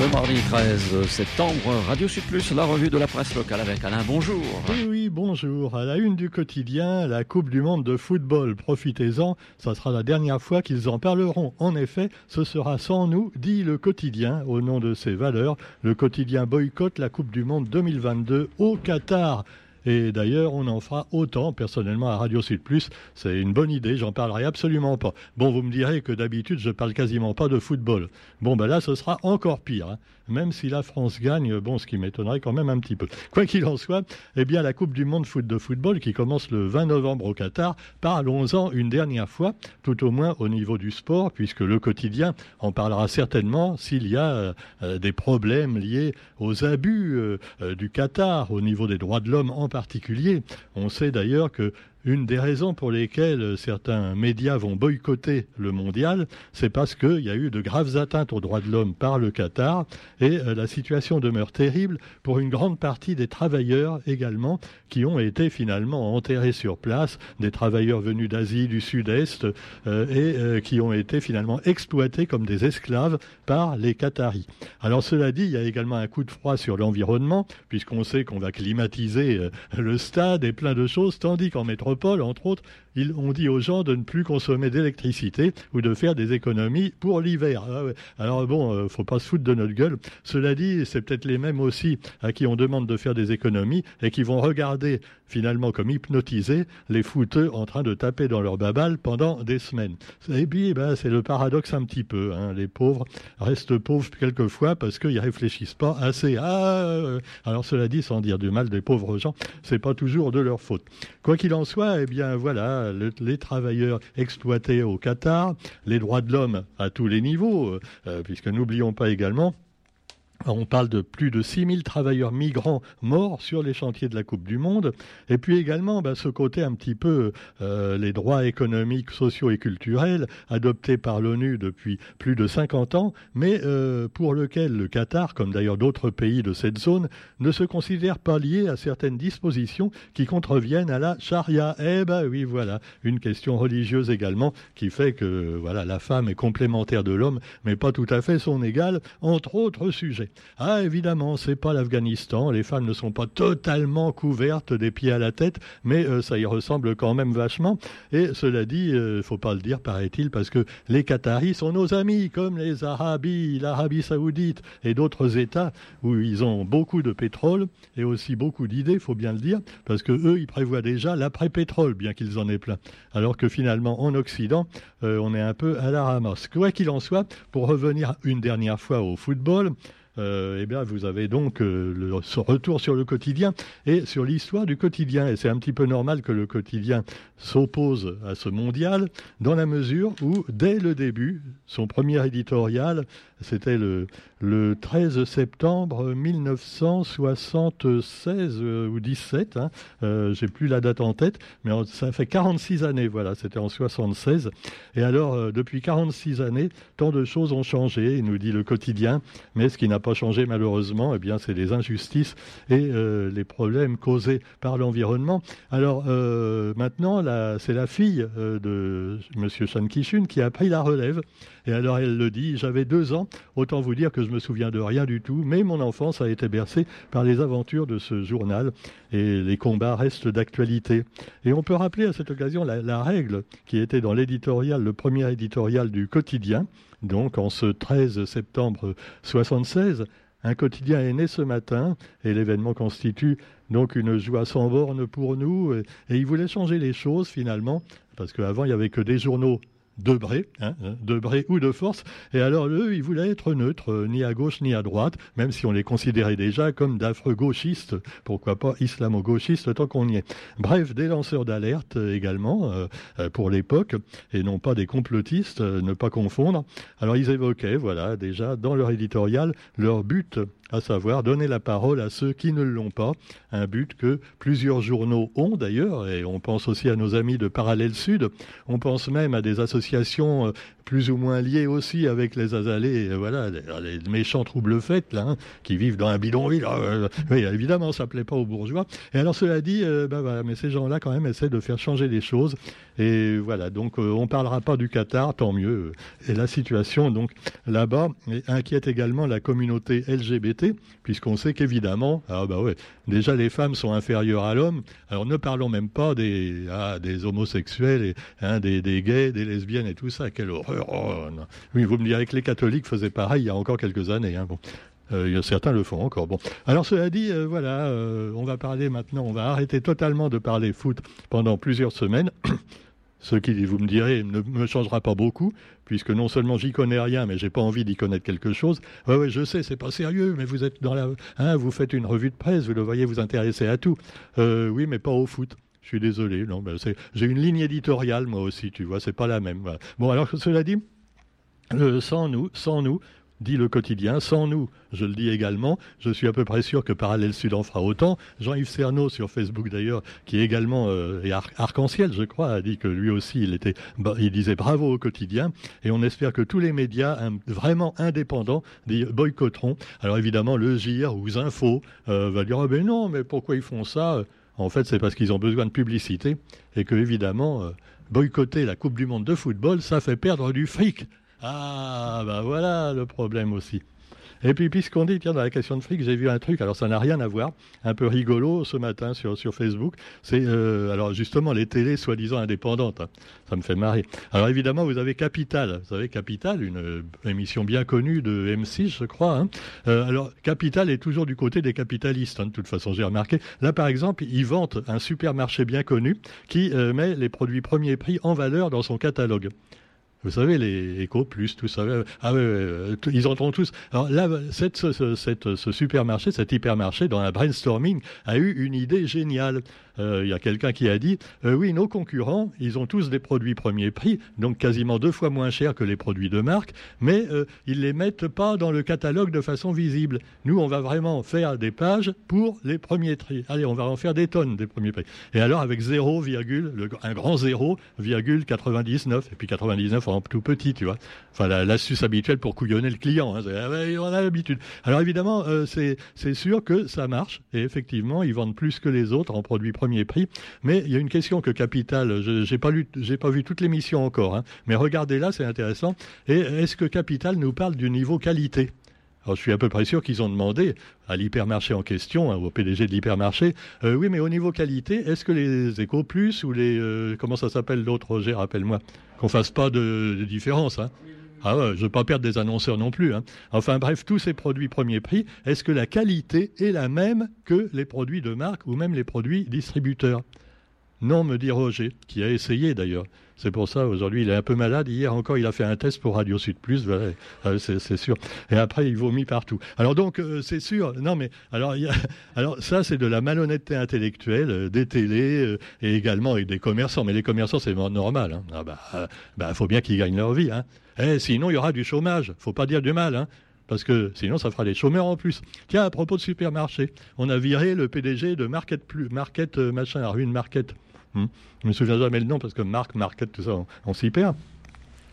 Le mardi 13 septembre, Radio Sud Plus, la revue de la presse locale avec Alain. Bonjour. Oui, oui, bonjour. À la une du quotidien, la Coupe du Monde de football. Profitez-en, ça sera la dernière fois qu'ils en parleront. En effet, ce sera sans nous, dit le quotidien, au nom de ses valeurs. Le quotidien boycotte la Coupe du Monde 2022 au Qatar. Et d'ailleurs, on en fera autant, personnellement, à Radio Sud Plus. C'est une bonne idée, j'en parlerai absolument pas. Bon, vous me direz que d'habitude, je parle quasiment pas de football. Bon, ben là, ce sera encore pire. Hein. Même si la France gagne, bon, ce qui m'étonnerait quand même un petit peu. Quoi qu'il en soit, eh bien, la Coupe du Monde de football, qui commence le 20 novembre au Qatar, parlons-en une dernière fois, tout au moins au niveau du sport, puisque le quotidien en parlera certainement s'il y a euh, des problèmes liés aux abus euh, euh, du Qatar au niveau des droits de l'homme en particulier. On sait d'ailleurs que une des raisons pour lesquelles certains médias vont boycotter le mondial, c'est parce qu'il y a eu de graves atteintes aux droits de l'homme par le Qatar et euh, la situation demeure terrible pour une grande partie des travailleurs également qui ont été finalement enterrés sur place, des travailleurs venus d'Asie du Sud-Est euh, et euh, qui ont été finalement exploités comme des esclaves par les Qataris. Alors cela dit, il y a également un coup de froid sur l'environnement puisqu'on sait qu'on va climatiser le stade et plein de choses, tandis qu'en métropole entre autres, ils ont dit aux gens de ne plus consommer d'électricité ou de faire des économies pour l'hiver. Ah Alors bon, ne euh, faut pas se foutre de notre gueule. Cela dit, c'est peut-être les mêmes aussi à qui on demande de faire des économies et qui vont regarder finalement comme hypnotisés les fouteux en train de taper dans leur babal pendant des semaines. Et puis, ben, c'est le paradoxe un petit peu. Hein. Les pauvres restent pauvres quelquefois parce qu'ils réfléchissent pas assez. Ah, euh, alors cela dit, sans dire du mal des pauvres gens, c'est pas toujours de leur faute. Quoi qu'il en soit, eh bien voilà, les travailleurs exploités au Qatar, les droits de l'homme à tous les niveaux, euh, puisque n'oublions pas également on parle de plus de 6000 travailleurs migrants morts sur les chantiers de la Coupe du Monde. Et puis également, bah, ce côté un petit peu euh, les droits économiques, sociaux et culturels adoptés par l'ONU depuis plus de 50 ans, mais euh, pour lequel le Qatar, comme d'ailleurs d'autres pays de cette zone, ne se considère pas lié à certaines dispositions qui contreviennent à la charia. Eh ben oui, voilà, une question religieuse également qui fait que voilà, la femme est complémentaire de l'homme, mais pas tout à fait son égale, entre autres sujets. Ah, évidemment, c'est pas l'Afghanistan. Les femmes ne sont pas totalement couvertes des pieds à la tête, mais euh, ça y ressemble quand même vachement. Et cela dit, il euh, faut pas le dire, paraît-il, parce que les Qataris sont nos amis, comme les Arabes, l'Arabie Saoudite et d'autres États où ils ont beaucoup de pétrole et aussi beaucoup d'idées, faut bien le dire, parce que eux, ils prévoient déjà l'après-pétrole, bien qu'ils en aient plein. Alors que finalement, en Occident, euh, on est un peu à la ramasse. Quoi qu'il en soit, pour revenir une dernière fois au football, euh, eh bien, vous avez donc euh, le, ce retour sur le quotidien et sur l'histoire du quotidien. Et c'est un petit peu normal que le quotidien s'oppose à ce mondial, dans la mesure où, dès le début, son premier éditorial, c'était le, le 13 septembre 1976 euh, ou 17, hein, euh, j'ai plus la date en tête, mais ça fait 46 années, voilà, c'était en 76. Et alors, depuis 46 années, tant de choses ont changé, nous dit le quotidien, mais ce qui n'a pas changé malheureusement, eh bien, c'est les injustices et euh, les problèmes causés par l'environnement. Alors euh, maintenant, c'est la fille euh, de M. Chan Kishun qui a pris la relève. Et alors elle le dit, j'avais deux ans, autant vous dire que je me souviens de rien du tout, mais mon enfance a été bercée par les aventures de ce journal et les combats restent d'actualité. Et on peut rappeler à cette occasion la, règle qui était dans l'éditorial, le premier éditorial du quotidien, donc en ce 13 septembre 76, un quotidien est né ce matin et l'événement constitue donc une joie sans borne pour nous. Et, et il voulait changer les choses finalement, parce qu'avant il n'y avait que des journaux de Bré, hein, de ou de force. Et alors, eux, ils voulaient être neutres, euh, ni à gauche ni à droite, même si on les considérait déjà comme d'affreux gauchistes, pourquoi pas islamo-gauchistes tant qu'on y est. Bref, des lanceurs d'alerte euh, également, euh, pour l'époque, et non pas des complotistes, ne pas confondre. Alors, ils évoquaient, voilà, déjà, dans leur éditorial, leur but à savoir donner la parole à ceux qui ne l'ont pas, un but que plusieurs journaux ont d'ailleurs, et on pense aussi à nos amis de Parallèle Sud, on pense même à des associations euh, plus ou moins liées aussi avec les azalés, euh, voilà, les, méchants troubles faits, hein, qui vivent dans un bidonville. Euh, oui, évidemment, ça plaît pas aux bourgeois. Et alors, cela dit, ben voilà, mais ces gens-là, quand même, essaient de faire changer les choses. Et voilà, donc on parlera pas du Qatar, tant mieux. Et la situation, donc, là-bas, inquiète également la communauté LGBT, puisqu'on sait qu'évidemment, ah bah déjà les femmes sont inférieures à l'homme. Alors ne parlons même pas des, ah, homosexuels, hein, des, gays, des lesbiennes et tout ça. Quelle horreur oh, Oui, vous me direz que les catholiques faisaient pareil il y a encore quelques années. Hein. Euh, certains le font encore. Bon, alors cela dit, euh, voilà, euh, on va parler maintenant, on va arrêter totalement de parler foot pendant plusieurs semaines. Ce qui, vous me direz, ne me changera pas beaucoup, puisque non seulement j'y connais rien, mais j'ai pas envie d'y connaître quelque chose. Ouais, ouais, je sais, c'est pas sérieux, mais vous êtes dans la, hein, vous faites une revue de presse, vous le voyez vous intéresser à tout. Euh, oui, mais pas au foot. Je suis désolé, non, j'ai une ligne éditoriale moi aussi, tu vois, c'est pas la même. Bon, alors cela dit, euh, sans nous, sans nous, dit le quotidien. Sans nous, je le dis également, je suis à peu près sûr que Parallèle Sud en fera autant. Jean-Yves Cerneau, sur Facebook d'ailleurs, qui est également euh, arc-en-ciel, je crois, a dit que lui aussi, il, était, il disait bravo au quotidien. Et on espère que tous les médias vraiment indépendants boycotteront. Alors évidemment, le GIR ou Zinfo euh, va dire, ah ben non, mais pourquoi ils font ça? En fait, c'est parce qu'ils ont besoin de publicité et que, évidemment, euh, boycotter la Coupe du Monde de football, ça fait perdre du fric. Ah, ben voilà le problème aussi. Et puis, puisqu'on dit, tiens, dans la question de fric, j'ai vu un truc, alors ça n'a rien à voir, un peu rigolo ce matin sur, Facebook. C'est, euh, alors justement, les télés soi-disant indépendantes. Hein. ça me fait marrer. Alors évidemment, vous avez Capital. Vous savez, Capital, une euh, émission bien connue de M6, je crois. Hein. Euh, alors, Capital est toujours du côté des capitalistes, hein, de toute façon, j'ai remarqué. Là, par exemple, ils vantent un supermarché bien connu qui met les produits premier prix en valeur dans son catalogue. Vous savez, les Eco Plus, tout ça. Ah ils entreront tous. Alors là, cette, ce, cette, ce supermarché, cet hypermarché, dans un brainstorming, a eu une idée géniale. Euh, il y a quelqu'un qui a dit euh, oui, nos concurrents, ils ont tous des produits premier prix, donc quasiment deux fois moins chers que les produits de marque, mais euh, ils les mettent pas dans le catalogue de façon visible. Nous, on va vraiment faire des pages pour les premiers prix. Allez, on va en faire des tonnes des premiers prix. Et alors avec 0, un grand 0,99 et puis 99 en tout petit, tu vois. Enfin, l'astuce habituelle pour couillonner le client. Hein, ah on a l'habitude. Alors évidemment, c'est sûr que ça marche et effectivement, ils vendent plus que les autres en produits premiers premier prix. Mais il y a une question que Capital, je n'ai pas, pas vu toute l'émission encore, hein, mais regardez là, c'est intéressant. Et est-ce que Capital nous parle du niveau qualité? Alors, je suis à peu près sûr qu'ils ont demandé à l'hypermarché en question, hein, au PDG de l'hypermarché, euh, oui, mais au niveau qualité, est-ce que les Eco Plus ou les... Euh, comment ça s'appelle l'autre, Roger, rappelle-moi, qu'on fasse pas de, différence hein? Ah je ne veux pas perdre des annonceurs non plus. Hein. Enfin bref, tous ces produits premier prix, est-ce que la qualité est la même que les produits de marque ou même les produits distributeurs? Non, me dit Roger, qui a essayé d'ailleurs. C'est pour ça, aujourd'hui, il est un peu malade. Hier encore, il a fait un test pour Radio Sud Plus, euh, c'est sûr. Et après, il vomit partout. Alors donc, euh, c'est sûr. Non, mais alors, alors ça, c'est de la malhonnêteté intellectuelle euh, des télés et également et des commerçants. Mais les commerçants, c'est normal. Hein. Ah bah, bah, faut bien qu'ils gagnent leur vie. Hein. Eh, sinon, il y aura du chômage. Faut pas dire du mal, hein. Parce que sinon, ça fera des chômeurs en plus. Tiens, à propos de supermarché, on a viré le PDG de Market Plus, Market machin, Ruine Market. Hmm. Je me souviens jamais le nom parce que Marc, Market, tout ça, on s'y perd.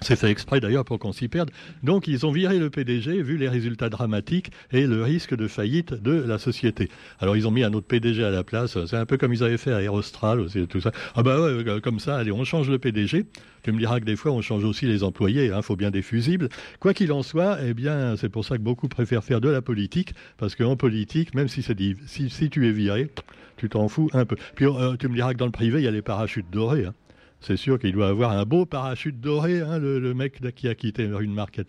C'est fait exprès d'ailleurs pour qu'on s'y perde. Donc ils ont viré le PDG vu les résultats dramatiques et le risque de faillite de la société. Alors ils ont mis un autre PDG à la place. C'est un peu comme ils avaient fait à Aerostral aussi tout ça. Ah bah ouais, euh, comme ça, allez, on change le PDG. Tu me diras que des fois on change aussi les employés. Il hein, faut bien des fusibles. Quoi qu'il en soit, eh bien c'est pour ça que beaucoup préfèrent faire de la politique parce qu'en politique, même si, tu es viré, tu t'en fous un peu. Puis euh, tu me diras que dans le privé, il y a les parachutes dorés. Hein c'est sûr qu'il doit avoir un beau parachute doré, hein, le, mec qui a quitté une market.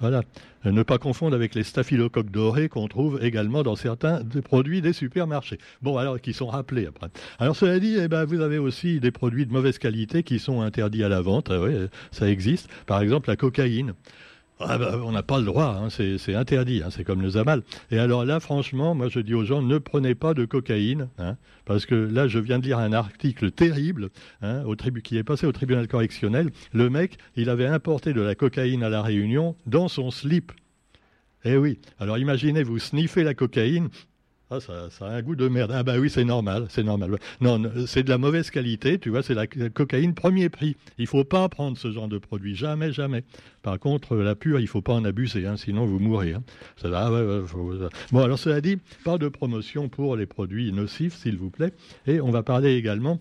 Voilà. Euh, ne pas confondre avec les staphylocoques dorés qu'on trouve également dans certains des produits des supermarchés. Bon, alors, qui sont rappelés après. Alors, cela dit, eh ben, vous avez aussi des produits de mauvaise qualité qui sont interdits à la vente. Ah ça existe. Par exemple, la cocaïne. Ah bah, on n'a pas le droit, hein, c'est interdit, hein, c'est comme le Zamal. Et alors là, franchement, moi je dis aux gens, ne prenez pas de cocaïne, hein, parce que là, je viens de lire un article terrible au qui est passé au tribunal correctionnel. Le mec, il avait importé de la cocaïne à la Réunion dans son slip. Eh oui. Alors imaginez, vous sniffez la cocaïne, ah, ça, a un goût de merde. Ah bah oui, c'est normal, c'est normal. Non, c'est de la mauvaise qualité, tu vois, c'est la cocaïne premier prix. Il faut pas prendre ce genre de produit, jamais, jamais. Par contre, la pure, il faut pas en abuser, hein, sinon vous mourrez. Ah Bon, alors cela dit, pas de promotion pour les produits nocifs, s'il vous plaît. Et on va parler également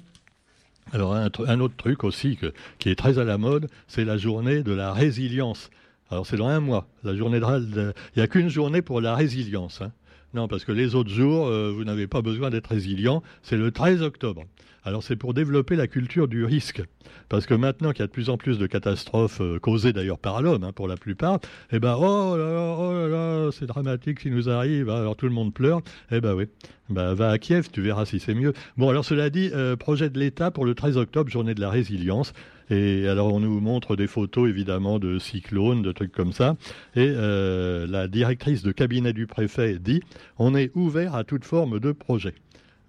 alors un, autre truc aussi qui est très à la mode, c'est la journée de la résilience. Alors c'est dans un mois. La journée de, il n'y a qu'une journée pour la résilience. Hein. Non, parce que les autres jours, euh, vous n'avez pas besoin d'être résilient. C'est le 13 octobre. Alors c'est pour développer la culture du risque. Parce que maintenant qu'il y a de plus en plus de catastrophes euh, causées d'ailleurs par l'homme, hein, pour la plupart, eh ben, oh là là, oh là là, c'est dramatique ce qui nous arrive, alors tout le monde pleure. Eh ben oui, ben, va à Kiev, tu verras si c'est mieux. Bon, alors cela dit, euh, projet de l'État pour le 13 octobre, journée de la résilience. Et alors on nous montre des photos évidemment de cyclones, de trucs comme ça. Et euh, la directrice de cabinet du préfet dit on est ouvert à toute forme de projet.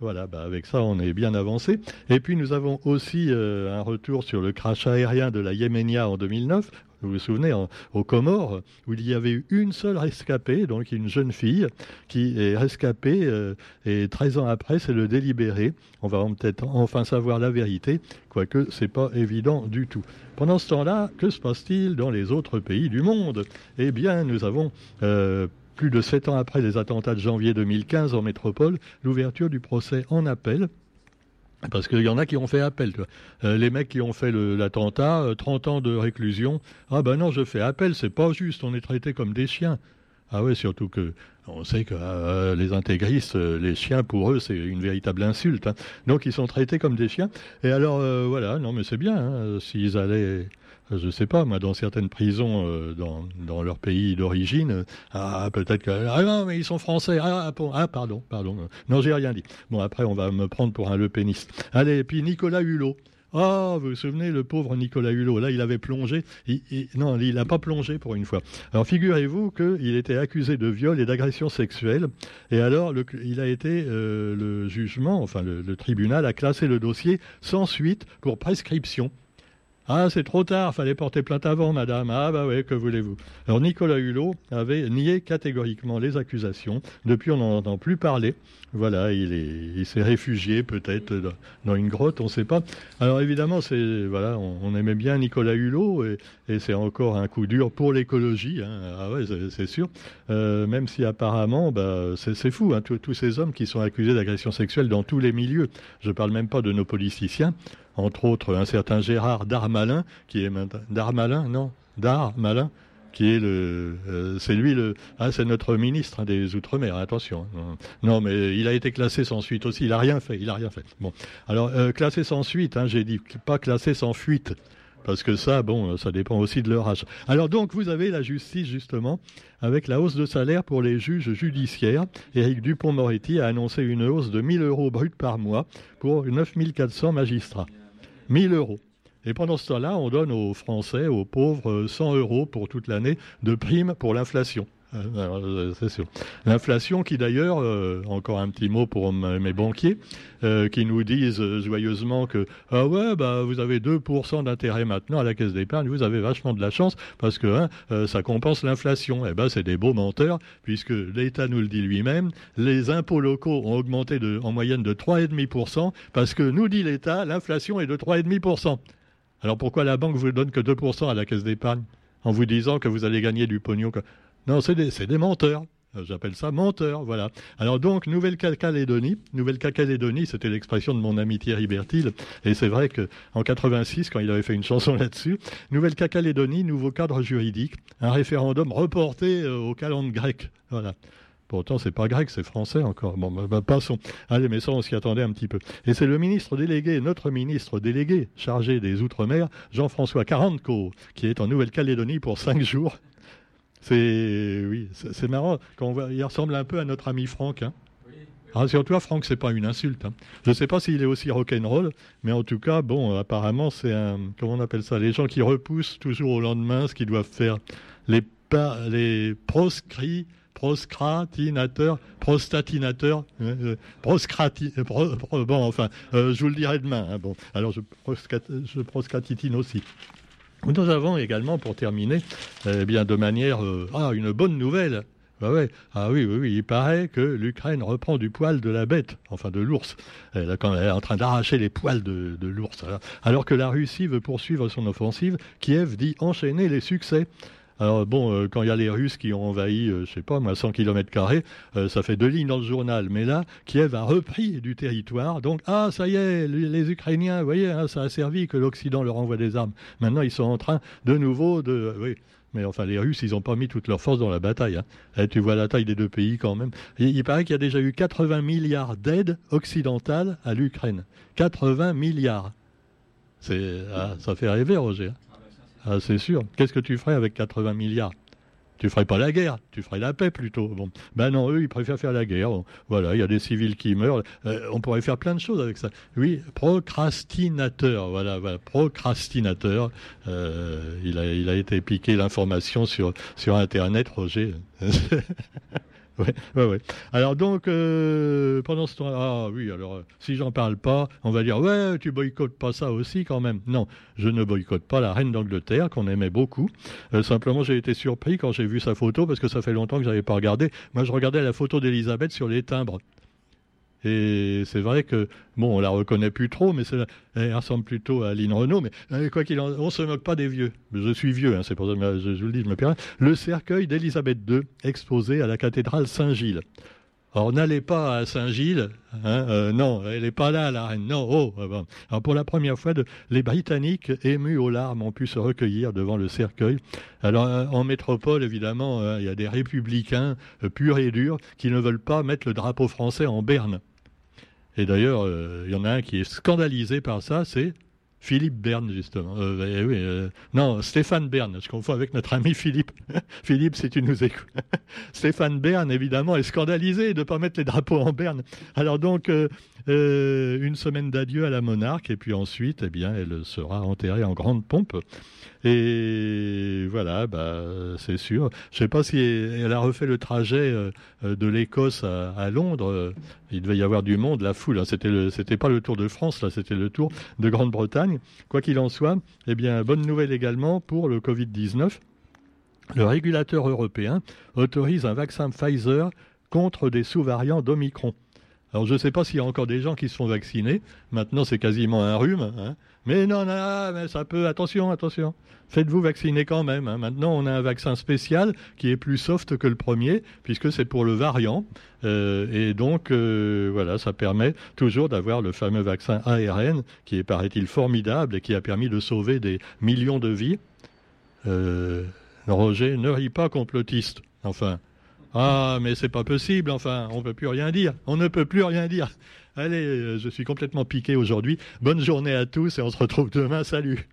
Voilà, bah avec ça, on est bien avancé. Et puis, nous avons aussi euh, un retour sur le crash aérien de la Yéménia en 2009. Vous vous souvenez, aux Comores, où il y avait eu une seule rescapée, donc une jeune fille qui est rescapée, euh, et 13 ans après, c'est le délibéré. On va peut-être enfin savoir la vérité, quoique c'est pas évident du tout. Pendant ce temps-là, que se passe-t-il dans les autres pays du monde? Eh bien, nous avons euh, plus de sept ans après les attentats de janvier 2015 en métropole, l'ouverture du procès en appel. Parce qu'il y en a qui ont fait appel. Euh, les mecs qui ont fait l'attentat, 30 euh, ans de réclusion. Ah ben non, je fais appel, c'est pas juste, on est traités comme des chiens. Ah ouais, surtout que on sait que euh, les intégristes, les chiens pour eux, c'est une véritable insulte. Hein. Donc ils sont traités comme des chiens. Et alors voilà, non mais c'est bien. Hein, s'ils allaient je ne sais pas, moi, dans certaines prisons euh, dans, leur pays d'origine, ah, peut-être que ah non, mais ils sont français. Ah, ah pardon, pardon. Non, j'ai rien dit. Bon, après, on va me prendre pour un Le Allez, et puis Nicolas Hulot. Ah, vous vous souvenez, le pauvre Nicolas Hulot, là, il avait plongé. non, il n'a pas plongé pour une fois. Alors, figurez-vous qu'il était accusé de viol et d'agression sexuelle. Et alors, il a été, euh, le jugement, enfin, le tribunal a classé le dossier sans suite pour prescription. Ah, c'est trop tard, fallait porter plainte avant, madame. Ah, bah oui, que voulez-vous? Alors, Nicolas Hulot avait nié catégoriquement les accusations. Depuis, on n'en entend plus parler. Voilà, il s'est réfugié peut-être dans, une grotte, on ne sait pas. Alors, évidemment, on, aimait bien Nicolas Hulot et, c'est encore un coup dur pour l'écologie. Hein. Ah c'est sûr. Euh, même si apparemment, bah, c'est fou, hein, tous ces hommes qui sont accusés d'agression sexuelle dans tous les milieux. Je ne parle même pas de nos politiciens entre autres un certain Gérard Darmalin, qui est Darmalin, non, Darmalin, qui est le, euh, c'est lui le, ah, c'est notre ministre des Outre-mer. Attention, hein. non, mais il a été classé sans suite aussi. Il a rien fait, il a rien fait. Bon, alors euh, classé sans suite, hein, j'ai dit pas classé sans fuite. Parce que ça, bon, ça dépend aussi de leur âge. Alors donc, vous avez la justice, justement, avec la hausse de salaire pour les juges judiciaires. Éric Dupont-Moretti a annoncé une hausse de 1000 euros bruts par mois pour 9400 magistrats. 1000 euros. Et pendant ce temps-là, on donne aux Français, aux pauvres, 100 euros pour toute l'année de prime pour l'inflation. Euh, euh. L'inflation qui d'ailleurs, euh, encore un petit mot pour mes banquiers, qui nous disent joyeusement que ah ouais bah vous avez 2% d'intérêt maintenant à la caisse d'épargne, vous avez vachement de la chance parce que hein, ça compense l'inflation. Eh ben c'est des beaux menteurs puisque l'État nous le dit lui-même, les impôts locaux ont augmenté en moyenne de 3,5% parce que nous dit l'État, l'inflation est de 3,5%. Alors pourquoi la banque vous donne que 2% à la caisse d'épargne en vous disant que vous allez gagner du pognon non, c'est des, menteurs. J'appelle ça menteurs, voilà. Alors donc, Nouvelle-Calédonie, Nouvelle-Calédonie, c'était l'expression de mon ami Thierry et c'est vrai qu'en 86, quand il avait fait une chanson là-dessus, Nouvelle-Calédonie, nouveau cadre juridique, un référendum reporté euh, au calendrier grec, voilà. Pourtant, c'est pas grec, c'est français encore. Bon, bah, bah, passons. Allez, mais ça, on s'y attendait un petit peu. Et c'est le ministre délégué, notre ministre délégué chargé des Outre-mer, Jean-François Caranco, qui est en Nouvelle-Calédonie pour cinq jours c'est oui, c'est marrant. Quand on il ressemble un peu à notre ami Franck. Hein. Rassure-toi, Franck, c'est pas une insulte. Hein. Je ne sais pas s'il est aussi rock'n'roll, mais en tout cas, bon, apparemment, c'est un. Comment on appelle ça Les gens qui repoussent toujours au lendemain ce qu'ils doivent faire. Les, proscrits, proscratinateurs, prostatinateurs, euh, proscrati, euh, bon, enfin, euh, je vous le dirai demain. Hein, bon, alors je, je proscratitine aussi. Nous avons également, pour terminer, eh bien, de manière, euh, ah, une bonne nouvelle, ouais. Ah oui, oui, oui, il paraît que l'Ukraine reprend du poil de la bête, enfin de l'ours. Elle, est en train d'arracher les poils de, l'ours. Alors que la Russie veut poursuivre son offensive, Kiev dit enchaîner les succès. Alors bon, euh, quand il y a les Russes qui ont envahi, je euh, je sais pas moi, 100 km euh, ça fait deux lignes dans le journal. Mais là, Kiev a repris du territoire. Donc, ah, ça y est, les, Ukrainiens, vous voyez, hein, ça a servi que l'Occident leur envoie des armes. Maintenant, ils sont en train de nouveau de... Oui, mais enfin, les Russes, ils n'ont pas mis toute leur force dans la bataille. Hein. Eh, tu vois la taille des deux pays quand même. Il, paraît qu'il y a déjà eu 80 milliards d'aides occidentales à l'Ukraine. 80 milliards. C'est, ah, ça fait rêver, Roger. Hein. Ah, c'est sûr. Qu'est-ce que tu ferais avec 80 milliards? Tu ferais pas la guerre, tu ferais la paix plutôt. Bon, ben non, eux, ils préfèrent faire la guerre. Voilà, il y a des civils qui meurent. Euh, on pourrait faire plein de choses avec ça. Oui, procrastinateur. Voilà, voilà procrastinateur. Euh, il, a, il a été piqué l'information sur, sur Internet, Roger. ouais, ouais. Alors donc, euh, pendant ce temps, ah oui, alors euh, si j'en parle pas, on va dire ouais, tu boycottes pas ça aussi quand même. Non, je ne boycotte pas la reine d'Angleterre qu'on aimait beaucoup. Euh, simplement, j'ai été surpris quand j'ai vu sa photo parce que ça fait longtemps que j'avais pas regardé. Moi, je regardais la photo d'Elisabeth sur les timbres. Et c'est vrai que, bon, on la reconnaît plus trop, mais elle ressemble plutôt à Lynn Renault. Mais euh, quoi qu'il en on se moque pas des vieux. Je suis vieux, hein, c'est pour ça que je, vous le dis, je me permets. Le cercueil d'Élisabeth II, exposé à la cathédrale Saint-Gilles. Or, n'allez pas à Saint-Gilles. Hein, euh, non, elle n'est pas là, la reine. Non, oh. Euh, Alors, pour la première fois, les Britanniques, émus aux larmes, ont pu se recueillir devant le cercueil. Alors, euh, en métropole, évidemment, il y a des républicains purs et durs qui ne veulent pas mettre le drapeau français en berne. Et d'ailleurs, il y en a un qui est scandalisé par ça, c'est Philippe Berne, justement. Euh, eh oui, euh, non, Stéphane Bern. Je confonds avec notre ami Philippe. Philippe, si tu nous écoutes. Stéphane Bern, évidemment, est scandalisé de ne pas mettre les drapeaux en Berne. Alors donc, euh, une semaine d'adieu à la monarque, et puis ensuite, eh bien, elle sera enterrée en grande pompe. Et voilà, bah, c'est sûr. Je ne sais pas si elle a refait le trajet de l'Écosse à, Londres. Il devait y avoir du monde, la foule. Hein. C'était c'était pas le Tour de France, là, c'était le Tour de Grande-Bretagne. Quoi qu'il en soit, eh bien, bonne nouvelle également pour le Covid-19. Le régulateur européen autorise un vaccin Pfizer contre des sous-variants d'Omicron. Alors je ne sais pas s'il y a encore des gens qui se font vacciner. Maintenant, c'est quasiment un rhume. Hein. Mais non, non, mais ça peut. Attention, attention. Faites-vous vacciner quand même. Hein. Maintenant, on a un vaccin spécial qui est plus soft que le premier, puisque c'est pour le variant. Euh, et donc, euh, voilà, ça permet toujours d'avoir le fameux vaccin ARN, qui paraît-il, formidable et qui a permis de sauver des millions de vies. Euh, Roger, ne ris pas complotiste. Enfin. Ah, mais c'est pas possible, enfin, on peut plus rien dire. On ne peut plus rien dire. Allez, euh, je suis complètement piqué aujourd'hui. Bonne journée à tous et on se retrouve demain. Salut.